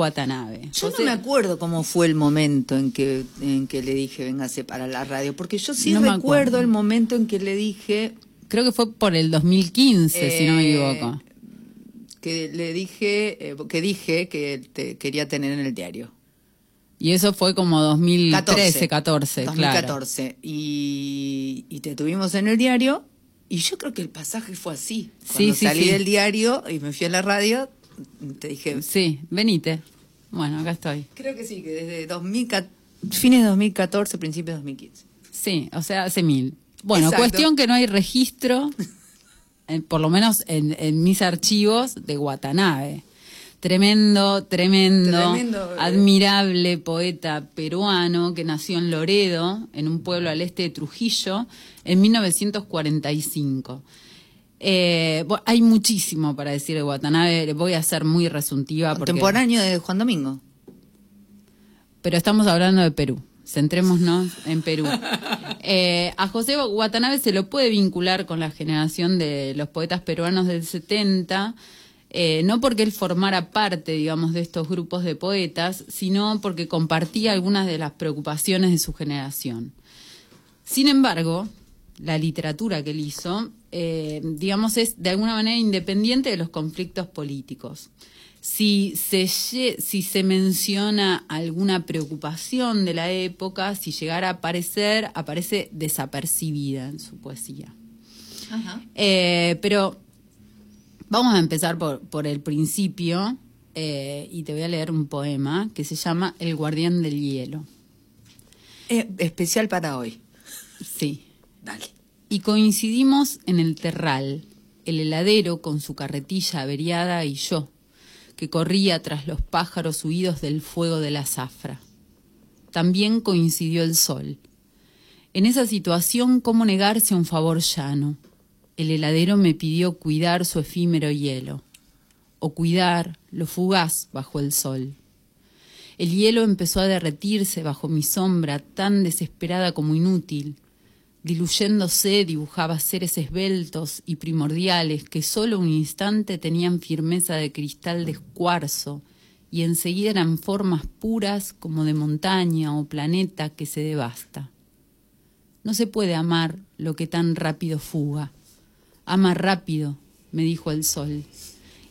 Watanabe. Yo no me acuerdo cómo fue el momento en que, en que le dije, véngase para la radio, porque yo sí recuerdo el momento en que le dije... Creo que fue por el 2015, si no me eh, equivoco. Que le dije, eh, que dije que te quería tener en el diario. Y eso fue como 2013, 14, 2014. Y, y te tuvimos en el diario. Y yo creo que el pasaje fue así. Cuando sí, salí del diario y me fui a la radio, te dije... Sí, venite. Bueno, acá estoy. Creo que sí, que desde 2014, fines de 2014, principios de 2015. Sí, o sea, hace mil. Bueno, cuestión que no hay registro, por lo menos en, en mis archivos, de Watanabe. Tremendo, tremendo, eh. admirable poeta peruano que nació en Loredo, en un pueblo al este de Trujillo, en 1945. Eh, hay muchísimo para decir de Watanabe, voy a ser muy resuntiva. Contemporáneo de Juan Domingo. Pero estamos hablando de Perú. Centrémonos en Perú. Eh, a José Watanabe se lo puede vincular con la generación de los poetas peruanos del 70 eh, no porque él formara parte, digamos, de estos grupos de poetas, sino porque compartía algunas de las preocupaciones de su generación. Sin embargo, la literatura que él hizo, eh, digamos, es de alguna manera independiente de los conflictos políticos. Si se, si se menciona alguna preocupación de la época, si llegara a aparecer, aparece desapercibida en su poesía. Eh, pero Vamos a empezar por, el principio eh, y te voy a leer un poema que se llama El guardián del hielo. especial para hoy. Sí. Dale. Y coincidimos en el terral, el heladero con su carretilla averiada y yo, que corría tras los pájaros huidos del fuego de la zafra. También coincidió el sol. En esa situación, ¿cómo negarse a un favor llano? el heladero me pidió cuidar su efímero hielo, o cuidar lo fugaz bajo el sol. El hielo empezó a derretirse bajo mi sombra, tan desesperada como inútil. Diluyéndose dibujaba seres esbeltos y primordiales que solo un instante tenían firmeza de cristal de cuarzo y enseguida eran formas puras como de montaña o planeta que se devasta. No se puede amar lo que tan rápido fuga Ama rápido, me dijo el sol,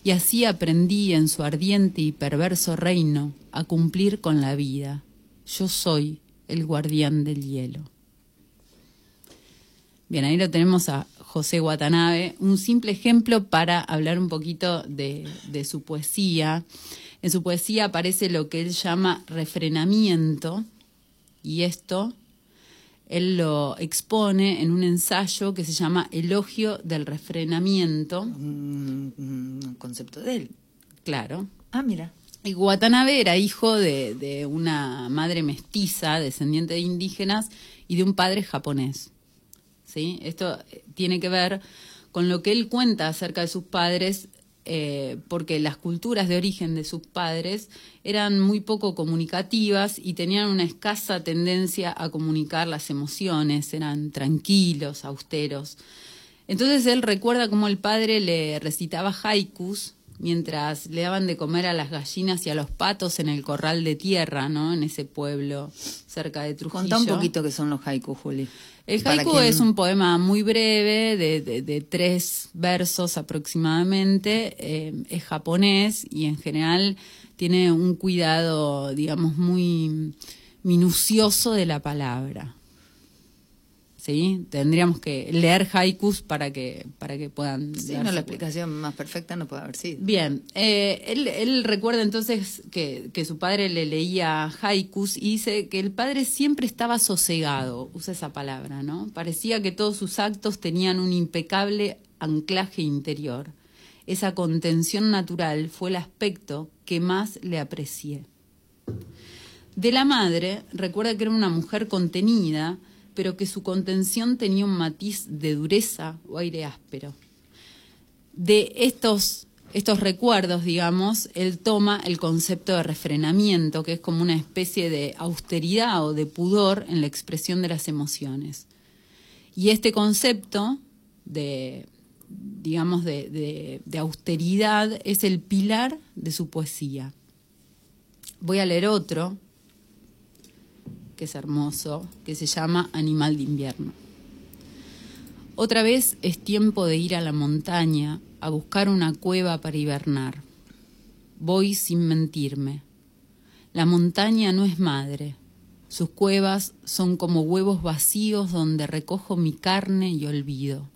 y así aprendí en su ardiente y perverso reino a cumplir con la vida. Yo soy el guardián del hielo. Bien, ahí lo tenemos a José Watanabe, un simple ejemplo para hablar un poquito de, de, su poesía. En su poesía aparece lo que él llama refrenamiento, y esto él lo expone en un ensayo que se llama Elogio del Refrenamiento. Un, concepto de él. Claro. Ah, mira. Y Watanabe era hijo de, una madre mestiza, descendiente de indígenas, y de un padre japonés. ¿Sí? Esto tiene que ver con lo que él cuenta acerca de sus padres eh, porque las culturas de origen de sus padres eran muy poco comunicativas y tenían una escasa tendencia a comunicar las emociones, eran tranquilos, austeros. Entonces él recuerda cómo el padre le recitaba haikus mientras le daban de comer a las gallinas y a los patos en el corral de tierra, ¿no? En ese pueblo cerca de Trujillo. Contá un poquito qué son los haikus, Juli. El haiku es un poema muy breve, de, tres versos aproximadamente, eh, es japonés y en general tiene un cuidado, digamos, muy minucioso de la palabra. ¿Sí? Tendríamos que leer haikus para que, para que puedan... Sí, no, la explicación más perfecta no puede haber sido. Bien, eh, él, él, recuerda entonces que, que, su padre le leía haikus y dice que el padre siempre estaba sosegado, usa esa palabra, ¿no? Parecía que todos sus actos tenían un impecable anclaje interior. Esa contención natural fue el aspecto que más le aprecié. De la madre, recuerda que era una mujer contenida, pero que su contención tenía un matiz de dureza o aire áspero. De estos, estos recuerdos, digamos, él toma el concepto de refrenamiento, que es como una especie de austeridad o de pudor en la expresión de las emociones. Y este concepto de, digamos, de, de austeridad es el pilar de su poesía. Voy a leer otro, que es hermoso, que se llama Animal de invierno. Otra vez es tiempo de ir a la montaña a buscar una cueva para hibernar. Voy sin mentirme. La montaña no es madre. Sus cuevas son como huevos vacíos donde recojo mi carne y olvido.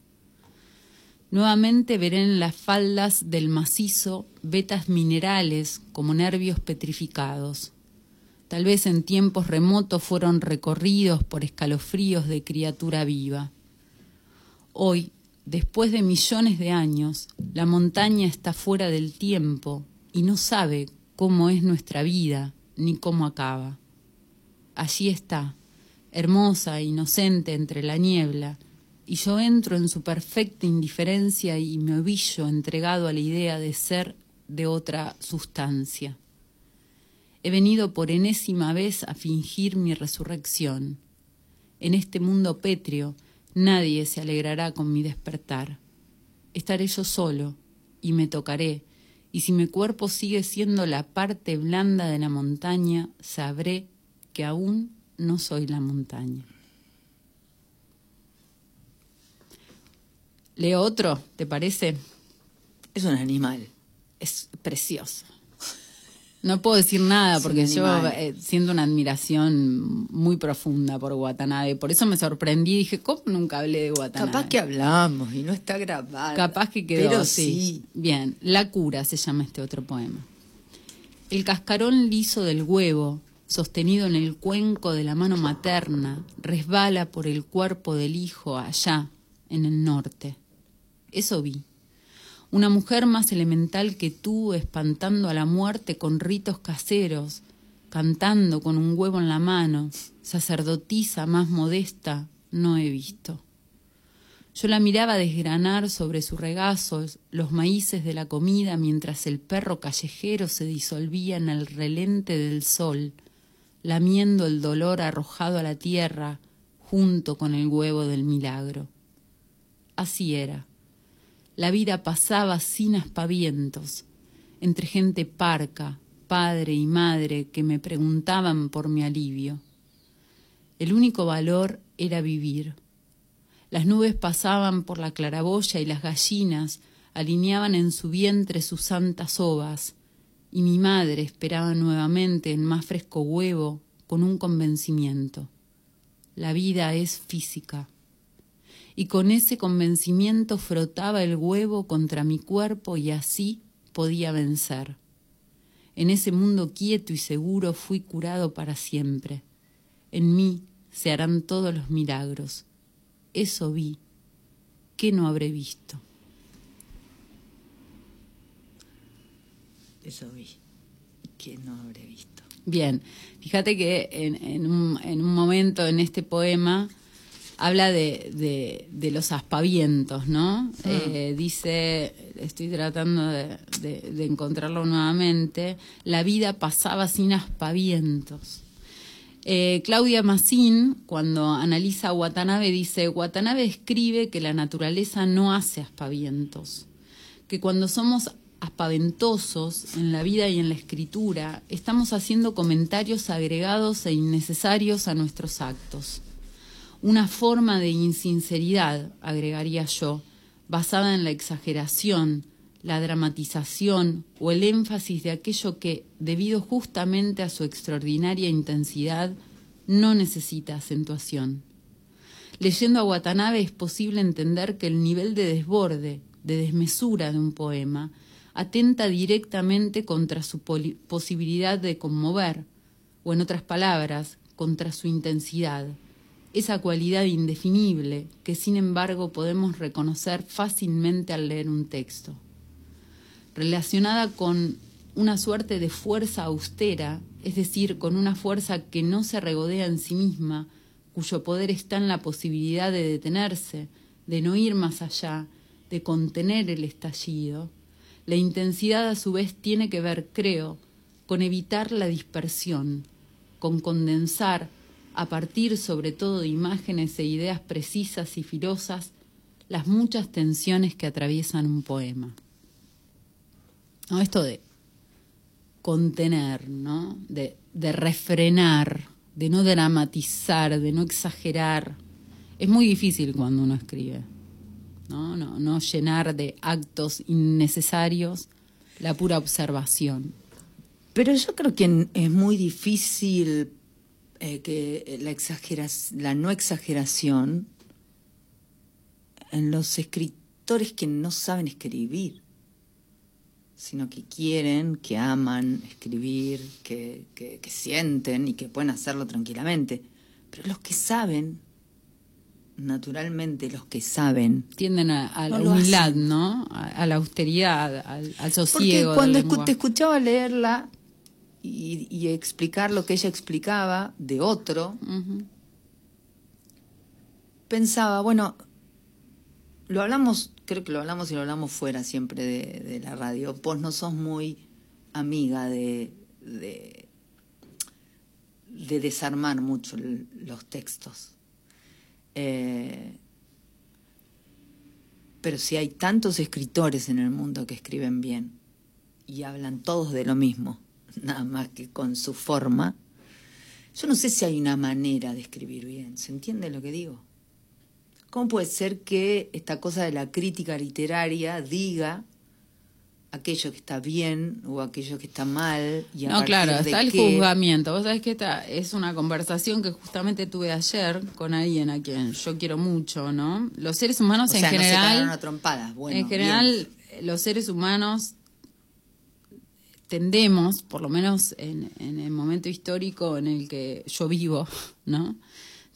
Nuevamente veré en las faldas del macizo vetas minerales como nervios petrificados. Tal vez en tiempos remotos fueron recorridos por escalofríos de criatura viva. Hoy, después de millones de años, la montaña está fuera del tiempo y no sabe cómo es nuestra vida ni cómo acaba. Allí está, hermosa e inocente entre la niebla, y yo entro en su perfecta indiferencia y me ovillo entregado a la idea de ser de otra sustancia. He venido por enésima vez a fingir mi resurrección. En este mundo pétreo nadie se alegrará con mi despertar. Estaré yo solo y me tocaré, y si mi cuerpo sigue siendo la parte blanda de la montaña, sabré que aún no soy la montaña. Leo otro, ¿te parece? Es un animal. Es precioso. No puedo decir nada porque yo eh, siento una admiración muy profunda por Watanabe. Por eso me sorprendí y dije, ¿cómo nunca hablé de Watanabe? Capaz que hablamos y no está grabado. Capaz que quedó Pero sí. Bien, La cura se llama este otro poema. El cascarón liso del huevo, sostenido en el cuenco de la mano materna, resbala por el cuerpo del hijo allá, en el norte. Eso vi. Una mujer más elemental que tú, espantando a la muerte con ritos caseros, cantando con un huevo en la mano, sacerdotisa más modesta, no he visto. Yo la miraba desgranar sobre su regazo los maíces de la comida mientras el perro callejero se disolvía en el relente del sol, lamiendo el dolor arrojado a la tierra junto con el huevo del milagro. Así era la vida pasaba sin aspavientos, entre gente parca, padre y madre que me preguntaban por mi alivio. El único valor era vivir. Las nubes pasaban por la claraboya y las gallinas alineaban en su vientre sus santas ovas, y mi madre esperaba nuevamente en más fresco huevo con un convencimiento. La vida es física y con ese convencimiento frotaba el huevo contra mi cuerpo y así podía vencer. En ese mundo quieto y seguro fui curado para siempre. En mí se harán todos los milagros. Eso vi. ¿Qué no habré visto? Eso vi. ¿Qué no habré visto? Bien, fíjate que en, un, en un momento en este poema habla de, de, los aspavientos, ¿no? Ah. Eh, dice, estoy tratando de, de, encontrarlo nuevamente, la vida pasaba sin aspavientos. Eh, Claudia Massín, cuando analiza a Watanabe, dice, Watanabe escribe que la naturaleza no hace aspavientos, que cuando somos aspaventosos en la vida y en la escritura, estamos haciendo comentarios agregados e innecesarios a nuestros actos una forma de insinceridad, agregaría yo, basada en la exageración, la dramatización o el énfasis de aquello que, debido justamente a su extraordinaria intensidad, no necesita acentuación. Leyendo a Watanabe es posible entender que el nivel de desborde, de desmesura de un poema, atenta directamente contra su posibilidad de conmover, o en otras palabras, contra su intensidad esa cualidad indefinible que sin embargo podemos reconocer fácilmente al leer un texto. Relacionada con una suerte de fuerza austera, es decir, con una fuerza que no se regodea en sí misma, cuyo poder está en la posibilidad de detenerse, de no ir más allá, de contener el estallido, la intensidad a su vez tiene que ver, creo, con evitar la dispersión, con condensar a partir sobre todo de imágenes e ideas precisas y filosas, las muchas tensiones que atraviesan un poema. esto de contener, ¿no? De, de refrenar, de no dramatizar, de no exagerar. Es muy difícil cuando uno escribe, ¿no? No, no llenar de actos innecesarios la pura observación. Pero yo creo que es muy difícil eh, que la, la no exageración en los escritores que no saben escribir, sino que quieren, que aman escribir, que, sienten y que pueden hacerlo tranquilamente. Pero los que saben, naturalmente los que saben... Tienden a, la humildad, ¿no? A, la austeridad, al, sosiego. Porque cuando te escuchaba leerla, y, explicar lo que ella explicaba de otro, pensaba, bueno, lo hablamos, creo que lo hablamos y lo hablamos fuera siempre de, la radio, vos no sos muy amiga de, de, desarmar mucho los textos. Eh, pero si hay tantos escritores en el mundo que escriben bien y hablan todos de lo mismo, nada más que con su forma. Yo no sé si hay una manera de escribir bien, ¿se entiende lo que digo? ¿Cómo puede ser que esta cosa de la crítica literaria diga aquello que está bien o aquello que está mal? Y no, claro, está el juzgamiento. Vos sabés que esta es una conversación que justamente tuve ayer con alguien a quien yo quiero mucho, ¿no? Los seres humanos en general... en general, los seres humanos tendemos, por lo menos en, el momento histórico en el que yo vivo, ¿no?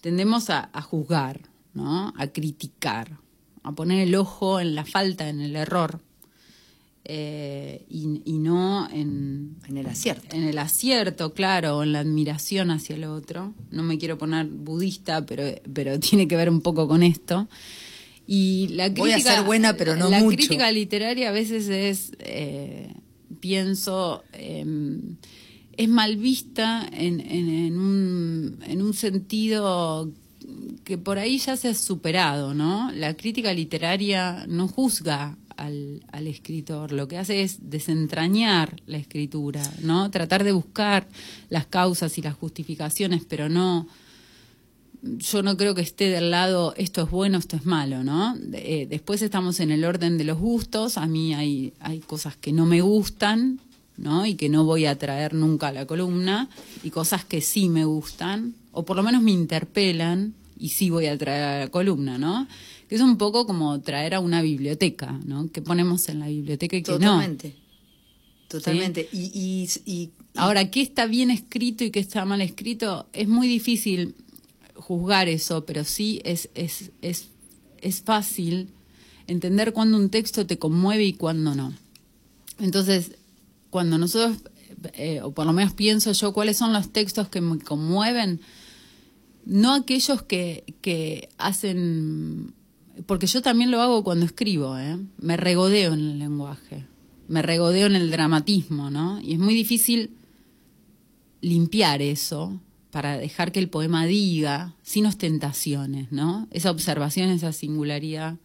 Tendemos a, juzgar, ¿no? A criticar, a poner el ojo en la falta, en el error. Eh, y, no en, en el acierto. En el acierto, claro, en la admiración hacia el otro. No me quiero poner budista, pero, pero tiene que ver un poco con esto. Y la crítica, Voy a ser buena, pero no la mucho. La crítica literaria a veces es eh, pienso, em, es mal vista en, en, un, en, un, sentido que por ahí ya se ha superado, ¿no? La crítica literaria no juzga al, al, escritor, lo que hace es desentrañar la escritura, ¿no? Tratar de buscar las causas y las justificaciones, pero no yo no creo que esté del lado esto es bueno, esto es malo, ¿no? Eh, después estamos en el orden de los gustos, a mí hay, hay cosas que no me gustan, ¿no? Y que no voy a traer nunca a la columna, y cosas que sí me gustan, o por lo menos me interpelan, y sí voy a traer a la columna, ¿no? Que es un poco como traer a una biblioteca, ¿no? Que ponemos en la biblioteca y que Totalmente. Totalmente. Y, y, y, Ahora, ¿qué está bien escrito y qué está mal escrito? Es muy difícil juzgar eso, pero sí es, es, es, es fácil entender cuando un texto te conmueve y cuando no. Entonces, cuando nosotros, eh, o por lo menos pienso yo, cuáles son los textos que me conmueven, no aquellos que, que hacen, porque yo también lo hago cuando escribo, ¿eh? me regodeo en el lenguaje, me regodeo en el dramatismo, ¿no? Y es muy difícil limpiar eso para dejar que el poema diga, sin ostentaciones, ¿no? Esa observación, esa singularidad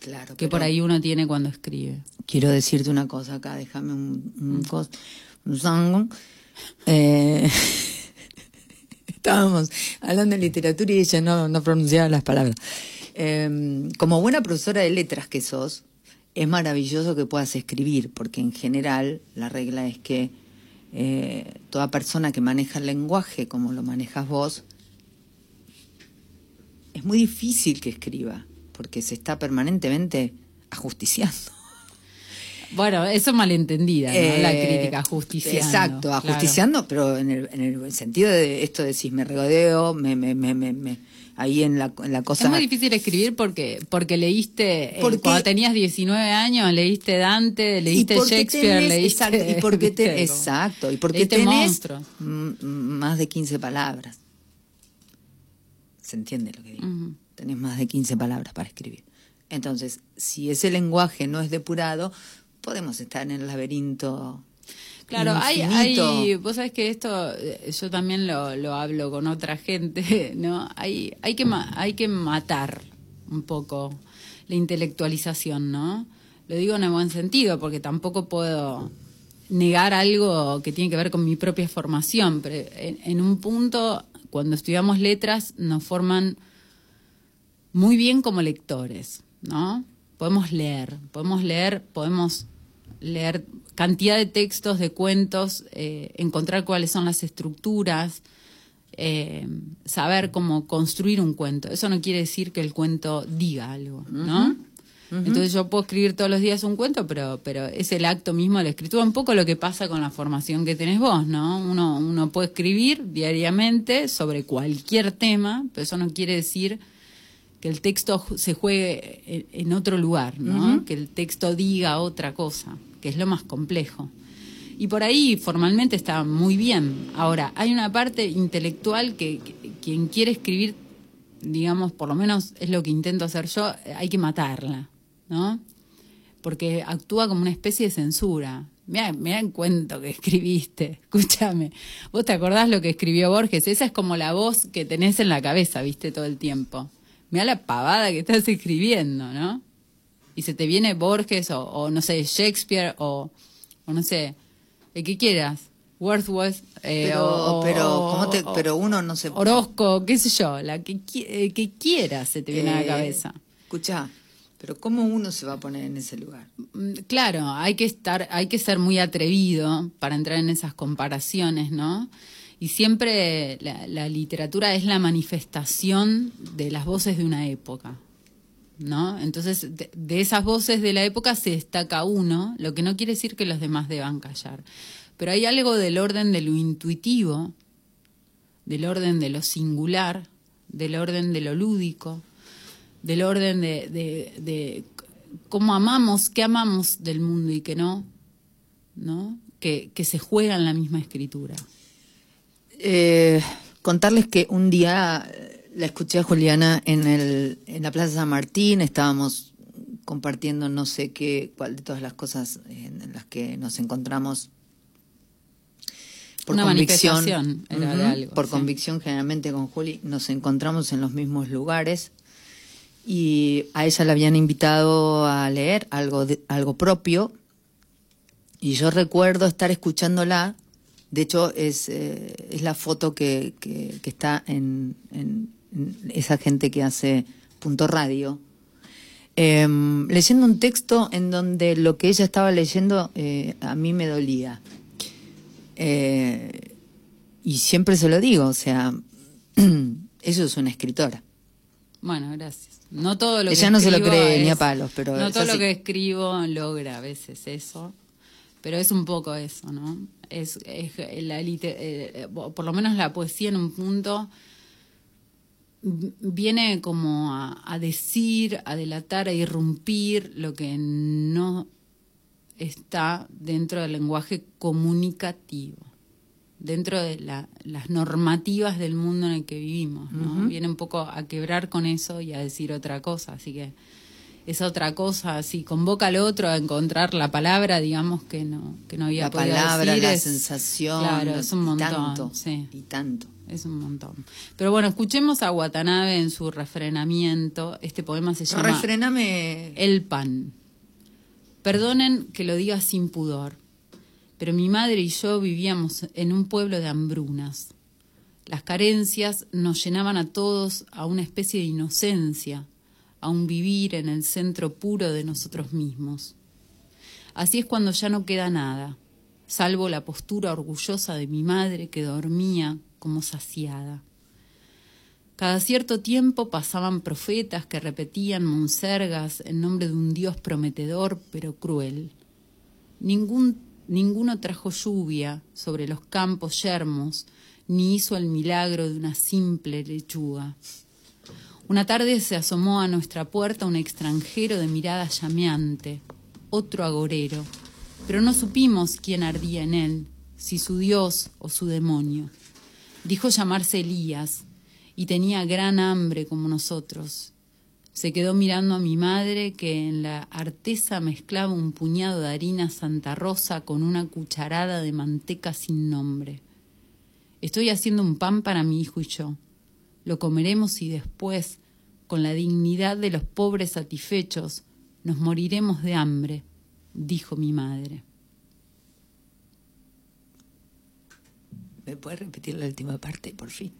claro, que por ahí uno tiene cuando escribe. Quiero decirte una cosa acá, déjame un, un, eh, estábamos hablando de literatura y ella no, no pronunciaba las palabras. Em, como buena profesora de letras que sos, es maravilloso que puedas escribir, porque en general la regla es que eh, toda persona que maneja el lenguaje como lo manejas vos, es muy difícil que escriba, porque se está permanentemente ajusticiando. Bueno, eso malentendida, ¿no? la eh, crítica, ajusticiando. Exacto, ajusticiando, pero en el, en el, sentido de esto de decir, me regodeo, me, me, me, me ahí en la, en la cosa. Es muy difícil escribir porque porque leíste, eh, cuando tenías 19 años, leíste Dante, leíste Shakespeare, leíste... Exacto, y porque te, exacto, y porque tenés más de 15 palabras. ¿Se entiende lo que digo? Tenés más de 15 palabras para escribir. Entonces, si ese lenguaje no es depurado, podemos estar en el laberinto Claro, hay, hay, vos sabés que esto eh, yo también lo, lo hablo con otra gente, ¿no? Hay, hay, que, hay que matar un poco la intelectualización, ¿no? Lo digo en el buen sentido, porque tampoco puedo negar algo que tiene que ver con mi propia formación, pero en, un punto, cuando estudiamos letras, nos forman muy bien como lectores, ¿no? Podemos leer, podemos leer, podemos leer cantidad de textos, de cuentos, eh, encontrar cuáles son las estructuras, eh, saber cómo construir un cuento. Eso no quiere decir que el cuento diga algo, ¿no? Entonces yo puedo escribir todos los días un cuento, pero, pero es el acto mismo de la escritura, un poco lo que pasa con la formación que tenés vos, ¿no? Uno, uno puede escribir diariamente sobre cualquier tema, pero eso no quiere decir que el texto se juegue en, otro lugar, ¿no? Que el texto diga otra cosa, que es lo más complejo. Y por ahí formalmente está muy bien. Ahora, hay una parte intelectual que quien quiere escribir, digamos, por lo menos es lo que intento hacer yo, hay que matarla. ¿no? Porque actúa como una especie de censura. Mira, mira en cuento que escribiste, escúchame. ¿Vos te acordás lo que escribió Borges? Esa es como la voz que tenés en la cabeza, viste, todo el tiempo. Mira la pavada que estás escribiendo, ¿no? Y se te viene Borges o, no sé, Shakespeare o, o, no sé, el que quieras. Wordsworth. Eh, pero, pero, pero uno no se. Orozco, qué sé yo, la que, eh, que quieras se te viene a la eh, cabeza. Escucha, pero ¿cómo uno se va a poner en ese lugar? Mm, claro, hay que estar, hay que ser muy atrevido para entrar en esas comparaciones, ¿no? Y siempre la, literatura es la manifestación de las voces de una época, ¿no? Entonces, de, de, esas voces de la época se destaca uno, lo que no quiere decir que los demás deban callar. Pero hay algo del orden de lo intuitivo, del orden de lo singular, del orden de lo lúdico, del orden de, de, cómo amamos, qué amamos del mundo y qué no, ¿no? Que, que se juega en la misma escritura. Eh, contarles que un día la escuché a Juliana en, el, en la Plaza San Martín, estábamos compartiendo no sé qué, cuál de todas las cosas en las que nos encontramos. Por Una convicción, por convicción generalmente con Juli nos encontramos en los mismos lugares y a ella la habían invitado a leer algo, algo propio. Y yo recuerdo estar escuchándola, de hecho es, eh, es la foto que, que, está en, esa gente que hace punto radio, em, leyendo un texto en donde lo que ella estaba leyendo eh, a mí me dolía. Eh, y siempre se lo digo, o sea, eso es una escritora. Bueno, gracias. No todo lo Ella no se lo cree ni a palos, pero. No todo lo que escribo logra a veces eso. Pero es un poco eso, ¿no? Es, la eh, por lo menos la poesía en un punto viene como a, a, decir, a delatar, a irrumpir lo que no está dentro del lenguaje comunicativo dentro de las normativas del mundo en el que vivimos. ¿no? Viene un poco a quebrar con eso y a decir otra cosa. Así que es otra cosa. Si convoca al otro a encontrar la palabra, digamos que no, que no había la palabra, la sensación. Claro, es un montón. Y tanto, sí. y tanto. Es un montón. Pero bueno, escuchemos a Watanabe en su refrenamiento. Este poema se llama Refrename. El pan. Perdonen que lo diga sin pudor pero mi madre y yo vivíamos en un pueblo de hambrunas. Las carencias nos llenaban a todos a una especie de inocencia, a un vivir en el centro puro de nosotros mismos. Así es cuando ya no queda nada, salvo la postura orgullosa de mi madre que dormía como saciada. Cada cierto tiempo pasaban profetas que repetían monsergas en nombre de un Dios prometedor pero cruel. Ningún Ninguno trajo lluvia sobre los campos yermos, ni hizo el milagro de una simple lechuga. Una tarde se asomó a nuestra puerta un extranjero de mirada llameante, otro agorero, pero no supimos quién ardía en él, si su dios o su demonio. Dijo llamarse Elías y tenía gran hambre como nosotros, se quedó mirando a mi madre que en la artesa mezclaba un puñado de harina Santa Rosa con una cucharada de manteca sin nombre. Estoy haciendo un pan para mi hijo y yo. Lo comeremos y después, con la dignidad de los pobres satisfechos, nos moriremos de hambre, dijo mi madre. ¿Me puedes repetir la última parte, por fin?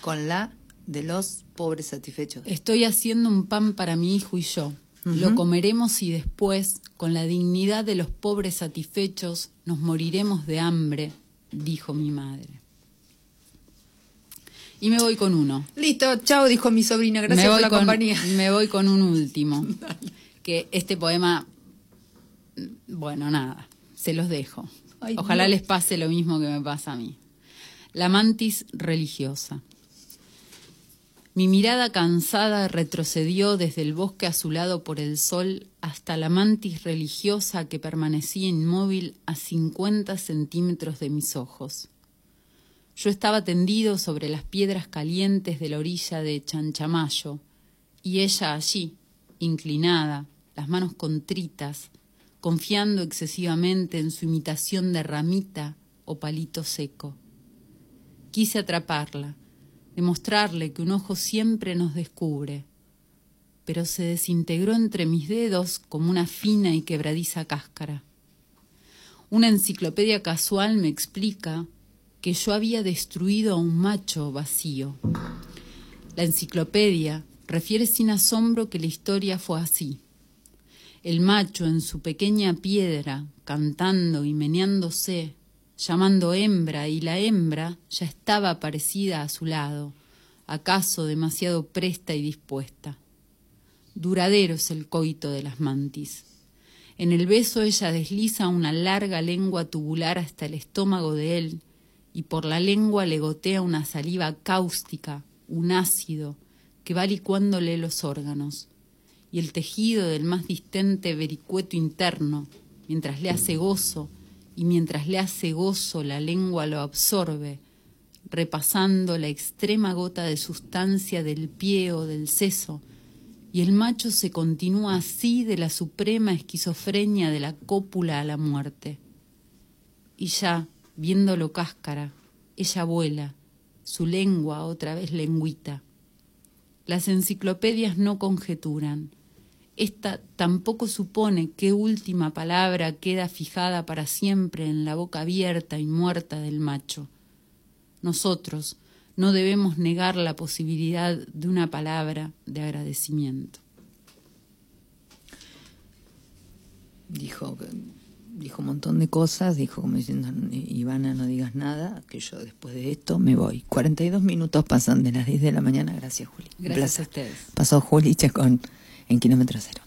Con la de los pobres satisfechos. Estoy haciendo un pan para mi hijo y yo. Lo comeremos y después, con la dignidad de los pobres satisfechos, nos moriremos de hambre, dijo mi madre. Y me voy con uno. Listo, chao, dijo mi sobrina, gracias por la compañía. Me voy con un último. que este poema, bueno, nada, se los dejo. Ojalá les pase lo mismo que me pasa a mí. La mantis religiosa. Mi mirada cansada retrocedió desde el bosque azulado por el sol hasta la mantis religiosa que permanecía inmóvil a cincuenta centímetros de mis ojos. Yo estaba tendido sobre las piedras calientes de la orilla de Chanchamayo, y ella allí, inclinada, las manos contritas, confiando excesivamente en su imitación de ramita o palito seco. Quise atraparla, demostrarle que un ojo siempre nos descubre, pero se desintegró entre mis dedos como una fina y quebradiza cáscara. Una enciclopedia casual me explica que yo había destruido a un macho vacío. La enciclopedia refiere sin asombro que la historia fue así. El macho en su pequeña piedra, cantando y meneándose, llamando hembra, y la hembra ya estaba parecida a su lado, acaso demasiado presta y dispuesta. Duradero es el coito de las mantis. En el beso ella desliza una larga lengua tubular hasta el estómago de él, y por la lengua le gotea una saliva cáustica, un ácido, que va licuándole los órganos, y el tejido del más distente vericueto interno, mientras le hace gozo, y mientras le hace gozo la lengua lo absorbe, repasando la extrema gota de sustancia del pie o del seso, y el macho se continúa así de la suprema esquizofrenia de la cópula a la muerte. Y ya, viéndolo cáscara, ella vuela, su lengua otra vez lengüita. Las enciclopedias no conjeturan, esta tampoco supone qué última palabra queda fijada para siempre en la boca abierta y muerta del macho. Nosotros no debemos negar la posibilidad de una palabra de agradecimiento. Dijo, dijo un montón de cosas, dijo como diciendo, Ivana, no digas nada, que yo después de esto me voy. 42 minutos pasan de las 10 de la mañana, gracias Juli. Gracias a ustedes. Pasó Juli Chacón en kilómetro cero.